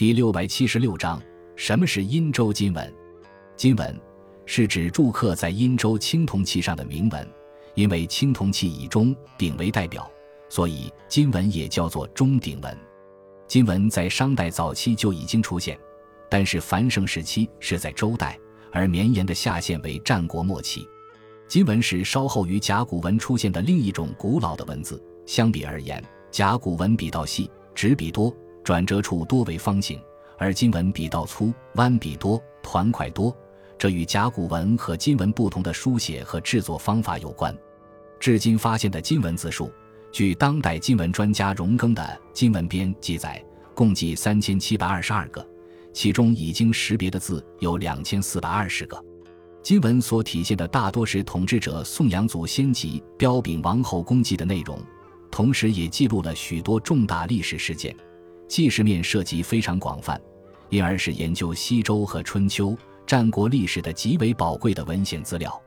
第六百七十六章：什么是殷周金文？金文是指铸刻在殷周青铜器上的铭文，因为青铜器以钟鼎为代表，所以金文也叫做钟鼎文。金文在商代早期就已经出现，但是繁盛时期是在周代，而绵延的下限为战国末期。金文是稍后于甲骨文出现的另一种古老的文字。相比而言，甲骨文笔道细，纸笔多。转折处多为方形，而金文笔道粗，弯笔多，团块多。这与甲骨文和金文不同的书写和制作方法有关。至今发现的金文字数，据当代金文专家荣庚的《金文编》记载，共计三千七百二十二个，其中已经识别的字有两千四百二十个。金文所体现的大多是统治者颂扬祖先及彪炳王后功绩的内容，同时也记录了许多重大历史事件。纪实面涉及非常广泛，因而是研究西周和春秋、战国历史的极为宝贵的文献资料。